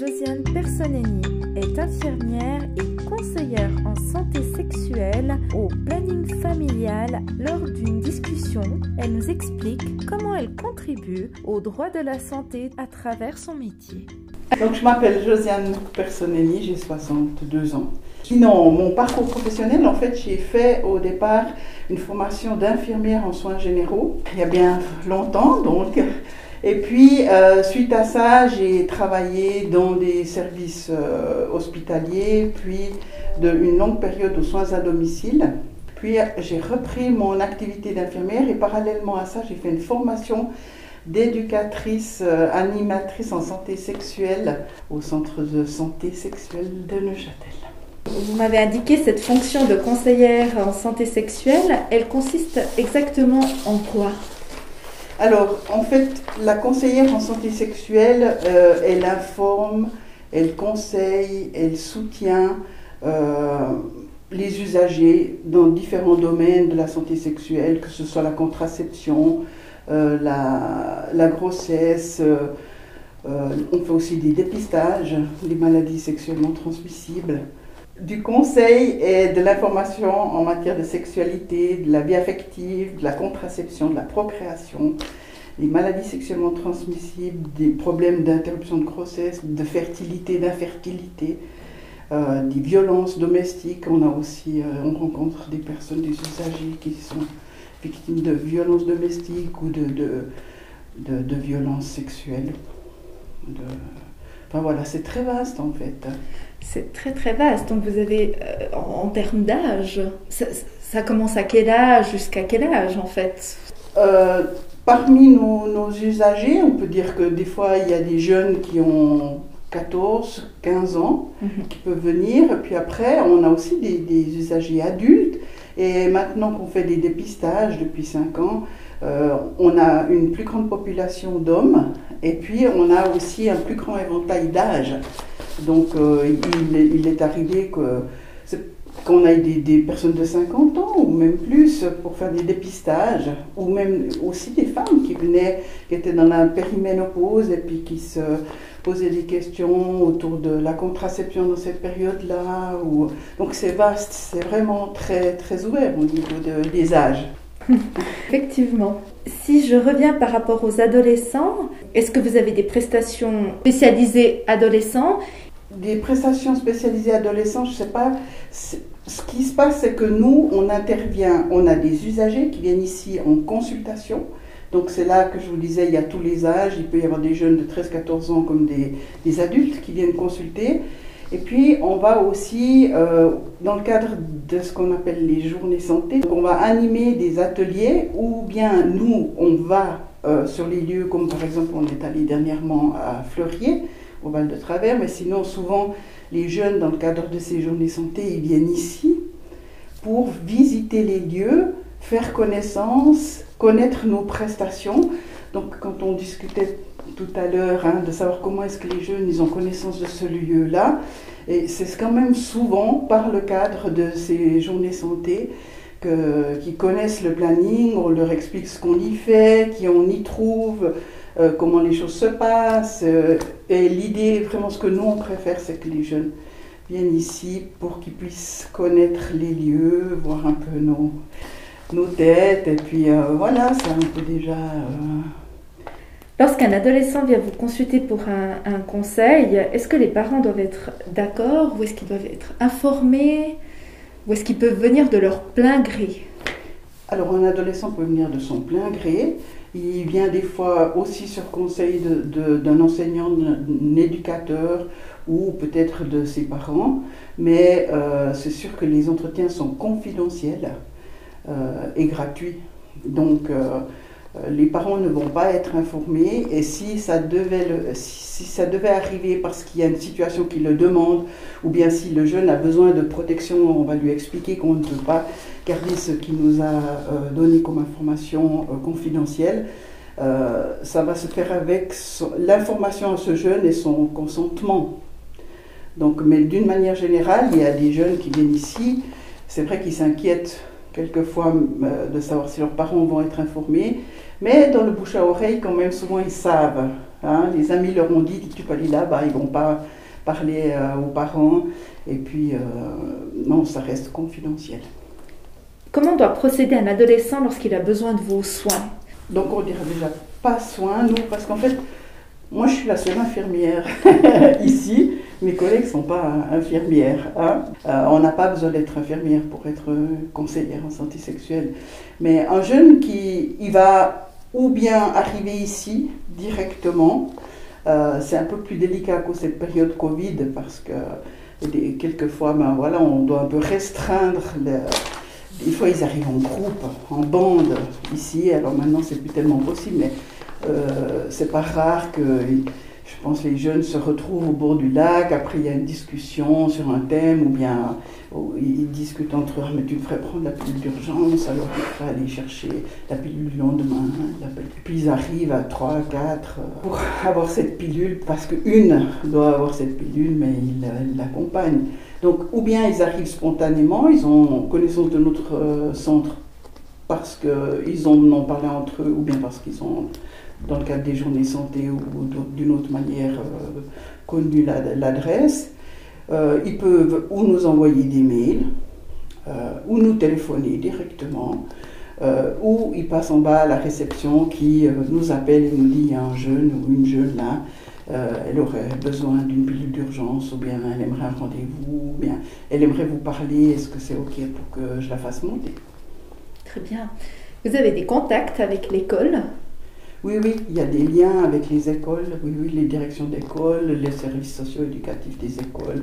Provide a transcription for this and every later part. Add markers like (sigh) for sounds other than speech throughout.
Josiane Personeni est infirmière et conseillère en santé sexuelle au planning familial. Lors d'une discussion, elle nous explique comment elle contribue au droit de la santé à travers son métier. Donc, je m'appelle Josiane Personelli, j'ai 62 ans. Sinon, mon parcours professionnel, en fait, j'ai fait au départ une formation d'infirmière en soins généraux, il y a bien longtemps, donc. Et puis, euh, suite à ça, j'ai travaillé dans des services euh, hospitaliers, puis de une longue période aux soins à domicile. Puis, j'ai repris mon activité d'infirmière et parallèlement à ça, j'ai fait une formation d'éducatrice euh, animatrice en santé sexuelle au centre de santé sexuelle de Neuchâtel. Vous m'avez indiqué cette fonction de conseillère en santé sexuelle, elle consiste exactement en quoi? Alors, en fait, la conseillère en santé sexuelle, euh, elle informe, elle conseille, elle soutient euh, les usagers dans différents domaines de la santé sexuelle, que ce soit la contraception, euh, la, grossesse. On fait aussi des dépistages des maladies sexuellement transmissibles du conseil et de l'information en matière de sexualité, de la vie affective, de la contraception, de la procréation, des maladies sexuellement transmissibles, des problèmes d'interruption de grossesse, de fertilité, d'infertilité, des violences domestiques. On a aussi, on rencontre des personnes, des usagers qui sont victimes de violences domestiques ou de, de, de, violences sexuelles. Enfin voilà, c'est très vaste en fait. C'est très très vaste. Donc vous avez, euh, en, termes d'âge, ça, commence à quel âge jusqu'à quel âge en fait? Euh, Parmi nos, nos, usagers, on peut dire que des fois il y a des jeunes qui ont 14, 15 ans mhm. qui peuvent venir. Puis après, on a aussi des, des usagers adultes et maintenant qu'on fait des dépistages depuis 5 ans, euh, on a une plus grande population d'hommes et puis on a aussi un plus grand éventail d'âge. Donc euh, il, est arrivé qu'on ait des, personnes de 50 ans ou même plus pour faire des dépistages, ou même aussi des femmes qui venaient, qui étaient dans la périménopause et puis qui se poser des questions autour de la contraception dans cette période-là. Donc c'est vaste, c'est vraiment très, très ouvert au niveau des âges. (laughs) Effectivement. Si je reviens par rapport aux adolescents, est-ce que vous avez des prestations spécialisées adolescents Des prestations spécialisées adolescents, je ne sais pas. Ce qui se passe, c'est que nous, on intervient, on a des usagers qui viennent ici en consultation donc c'est là que je vous disais, il y a tous les âges, il peut y avoir des jeunes de 13-14 ans comme des, adultes qui viennent consulter. Et puis on va aussi, euh, dans le cadre de ce qu'on appelle les journées santé, on va animer des ateliers ou bien nous, on va euh, sur les lieux, comme par exemple on est allé dernièrement à Fleurier, au Val de Travers, mais sinon souvent les jeunes, dans le cadre de ces journées santé, ils viennent ici pour visiter les lieux, faire connaissance, connaître nos prestations. Donc quand on discutait tout à l'heure hein, de savoir comment est-ce que les jeunes ils ont connaissance de ce lieu-là, et c'est quand même souvent par le cadre de ces journées santé qu'ils connaissent le planning, on leur explique ce qu'on y fait, qui on y trouve, euh, comment les choses se passent. Euh, et l'idée, vraiment ce que nous on préfère, c'est que les jeunes viennent ici pour qu'ils puissent connaître les lieux, voir un peu nos, nos têtes, et puis euh, voilà, c'est un peu déjà. Lorsqu'un adolescent vient vous consulter pour un, conseil, est-ce que les parents doivent être d'accord ou est-ce qu'ils doivent être informés ou est-ce qu'ils peuvent venir de leur plein gré? Alors un adolescent peut venir de son plein gré. Il vient des fois aussi sur conseil d'un enseignant, d'un éducateur ou peut-être de ses parents, mais euh, c'est sûr que les entretiens sont confidentiels. Euh, est gratuit. Donc, euh, les parents ne vont pas être informés et si ça devait, si, ça devait arriver parce qu'il y a une situation qui le demande ou bien si le jeune a besoin de protection, on va lui expliquer qu'on ne peut pas garder ce qu'il nous a donné comme information confidentielle. ça va se faire avec l'information à ce jeune et son consentement. Donc, mais d'une manière générale, il y a des jeunes qui viennent ici, c'est vrai qu'ils s'inquiètent quelquefois euh, de savoir si leurs parents vont être informés. Mais dans le bouche à oreille, quand même, souvent ils savent Hein. Les amis leur ont dit, tu peux aller là, bah, ils vont pas parler aux parents. Et puis, non, ça reste confidentiel. Comment doit procéder un adolescent lorsqu'il a besoin de vos soins? Donc on dirait déjà pas soin, nous, parce qu'en fait, moi je suis la seule infirmière (laughs) ici. Mes collègues ne sont pas infirmières. Hein. Euh, on n'a pas besoin d'être infirmière pour être conseillère en santé sexuelle. Mais un jeune qui il va ou bien arriver ici directement, euh, c'est un peu plus délicat de cette période Covid parce que quelquefois, ben voilà, on doit un peu restreindre le, des fois, ils arrivent en groupe, en bande ici. Alors maintenant, c'est plus tellement possible, mais euh, c'est pas rare que, je pense, les jeunes se retrouvent au bord du lac. Après, il y a une discussion sur un thème, ou bien ils discutent entre eux. Mais tu devrais prendre la pilule d'urgence, alors tu devrais aller chercher la pilule du lendemain. Puis ils arrivent à 3, 4 euh, pour (laughs) avoir cette pilule, parce qu'une doit avoir cette pilule, mais ils l'accompagnent. Donc, ou bien ils arrivent spontanément, ils ont connaissance de notre euh, centre parce qu'ils en ont parlé entre eux, ou bien parce qu'ils ont, dans le cadre des journées santé ou, d'une autre manière, euh, connu l'adresse. Euh, ils peuvent ou nous envoyer des mails, ou nous téléphoner directement, ou ils passent en bas à la réception qui nous appelle et nous dit il y a un jeune ou une jeune là euh, elle aurait besoin d'une pilule d'urgence, ou bien elle aimerait un rendez-vous, ou bien elle aimerait vous parler, est-ce que c'est OK pour que je la fasse monter? Très bien. Vous avez des contacts avec l'école? Oui, oui, il y a des liens avec les écoles, oui, oui, les directions d'école, les services socio-éducatifs des écoles,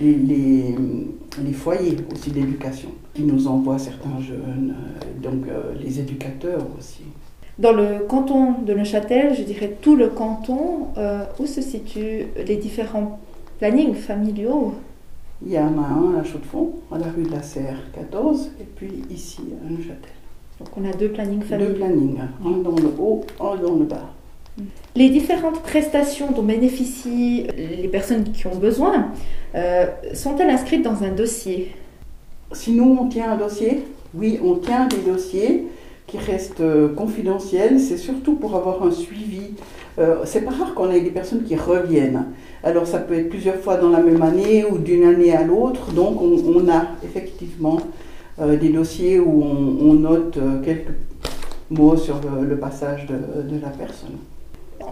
les, les, foyers aussi d'éducation qui nous envoient certains jeunes, euh, donc euh, les éducateurs aussi. Dans le canton de Neuchâtel, je dirais tout le canton, euh, où se situent les différents plannings familiaux? Il y en a un à Chaux-de-Fonds, à la rue de la Serre 14, et puis ici à Neuchâtel. Donc on a deux plannings familiaux. Deux plannings, un dans le haut, un dans le bas. Les différentes prestations dont bénéficient les personnes qui ont besoin euh, sont-elles inscrites dans un dossier? Si nous on tient un dossier, oui, on tient des dossiers qui reste euh, confidentiel, c'est surtout pour avoir un suivi. Euh, c'est pas rare qu'on ait des personnes qui reviennent. Alors ça peut être plusieurs fois dans la même année ou d'une année à l'autre. Donc on, a effectivement euh, des dossiers où on, note quelques mots sur le, passage de, de, la personne.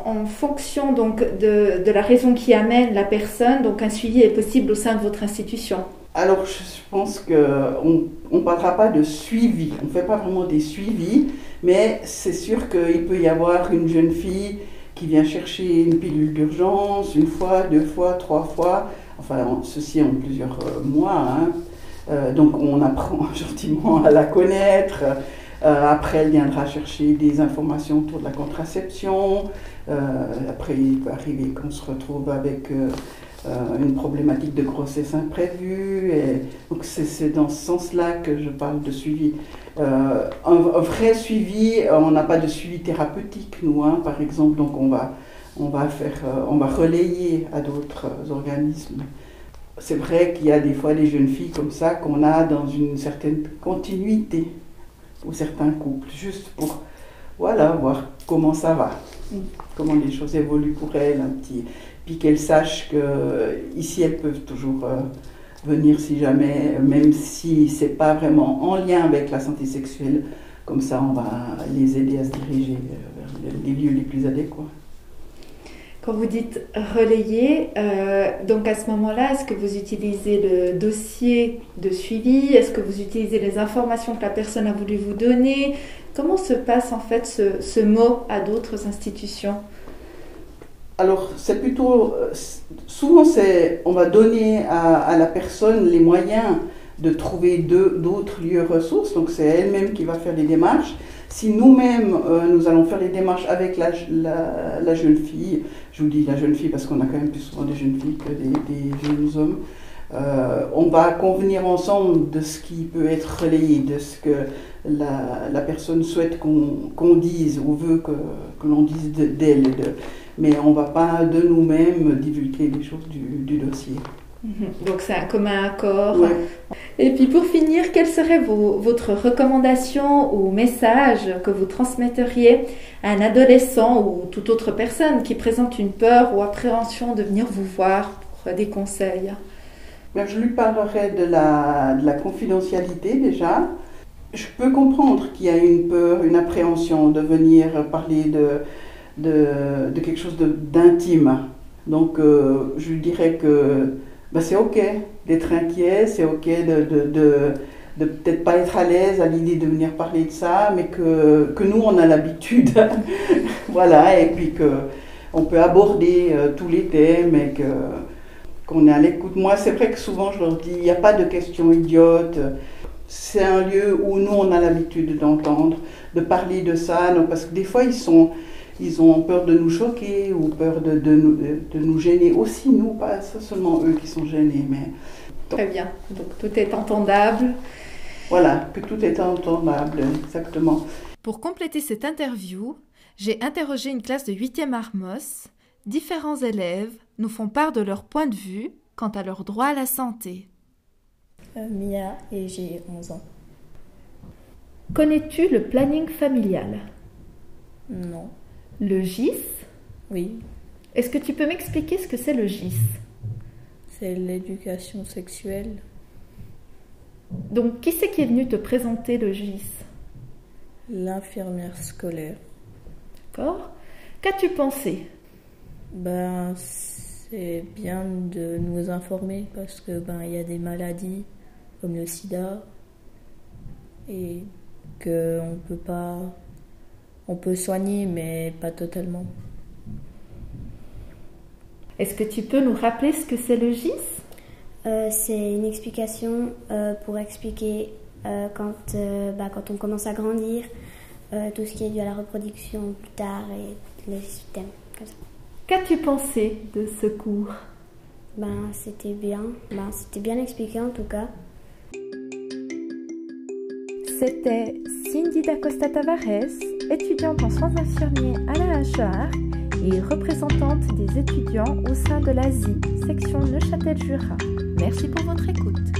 En fonction donc de, de la raison qui amène la personne, donc un suivi est possible au sein de votre institution. Alors, je pense qu'on ne parlera pas de suivi. On ne fait pas vraiment des suivis, mais c'est sûr qu'il peut y avoir une jeune fille qui vient chercher une pilule d'urgence une fois, deux fois, trois fois, enfin, ceci en plusieurs euh, mois. Hein. Euh, donc, on apprend (laughs) gentiment à la connaître. Euh, après, elle viendra chercher des informations autour de la contraception. après, il peut arriver qu'on se retrouve avec euh, une problématique de grossesse imprévue. Et donc c'est dans ce sens-là que je parle de suivi. Euh, un, vrai suivi, on n'a pas de suivi thérapeutique, nous, hein, par exemple, donc on va, on va, faire, euh, on va relayer à d'autres organismes. C'est vrai qu'il y a des fois des jeunes filles comme ça qu'on a dans une certaine continuité, ou certains couples, juste pour voilà, voir comment ça va, mm. comment les choses évoluent pour elles, un petit, puis qu'elles sachent qu'ici elles peuvent toujours euh, venir si jamais, même si ce n'est pas vraiment en lien avec la santé sexuelle, comme ça on va les aider à se diriger vers les lieux les plus adéquats. Quand vous dites relayer, euh, donc à ce moment-là, est-ce que vous utilisez le dossier de suivi? Est-ce que vous utilisez les informations que la personne a voulu vous donner? Comment se passe en fait ce, ce mot à d'autres institutions? Alors, c'est plutôt. Euh, souvent, c'est, on va donner à, la personne les moyens de trouver d'autres lieux ressources. Donc, c'est elle-même qui va faire les démarches. Si nous-mêmes, euh, nous allons faire les démarches avec la, la, jeune fille, je vous dis la jeune fille parce qu'on a quand même plus souvent des jeunes filles que des, jeunes hommes, euh, on va convenir ensemble de ce qui peut être relayé, de ce que la, personne souhaite qu'on dise ou veut que, que l'on dise d'elle mais on ne va pas de nous-mêmes divulguer les choses du, dossier. Mhm. Donc c'est un commun accord. Et puis pour finir, quelle serait votre recommandation ou message que vous transmetteriez à un adolescent ou toute autre personne qui présente une peur ou appréhension de venir vous voir pour des conseils? Ben, Je lui parlerai de la, de la confidentialité déjà. Je peux comprendre qu'il y a une peur, une appréhension de venir parler de, de, quelque chose d'intime. Donc euh, je dirais que ben, c'est ok d'être inquiet, c'est ok de, de peut-être pas être à l'aise à l'idée de venir parler de ça, mais que, que nous on a l'habitude, (laughs) voilà, et puis que on peut aborder euh, tous les thèmes et que qu'on est à l'écoute. Moi, c'est vrai que souvent je leur dis, il n'y a pas de questions idiotes. C'est un lieu où nous on a l'habitude d'entendre, de parler de ça, non, parce que des fois ils sont ils ont peur de nous choquer ou peur de, de, nous, de, nous gêner aussi, nous, pas seulement eux qui sont gênés. Mais... Très bien, donc tout est entendable. Voilà, que tout est entendable, exactement. Pour compléter cette interview, j'ai interrogé une classe de 8e Armos. Différents élèves nous font part de leur point de vue quant à leur droit à la santé. Euh, Mia et j'ai 11 ans. Connais-tu le planning familial? Non. Le GIS Oui. Est-ce que tu peux m'expliquer ce que c'est le GIS? C'est l'éducation sexuelle. Donc, qui c'est qui est venu te présenter le GIS? L'infirmière scolaire. D'accord. Qu'as-tu pensé? Ben, c'est bien de nous informer parce que ben il y a des maladies comme le SIDA et que on peut pas on peut soigner, mais pas totalement. Est-ce que tu peux nous rappeler ce que c'est le GIS? Euh, C'est une explication euh, pour expliquer euh, quand, bah, quand on commence à grandir, tout ce qui est dû à la reproduction plus tard et les systèmes Qu'as-tu pensé de ce cours? Ben, C'était bien, ben, c'était bien expliqué en tout cas. C'était Cindy Dacosta Tavares, étudiante en soins infirmiers à la et représentante des étudiants au sein de l'ASI, section Neuchâtel-Jura. Merci pour votre écoute.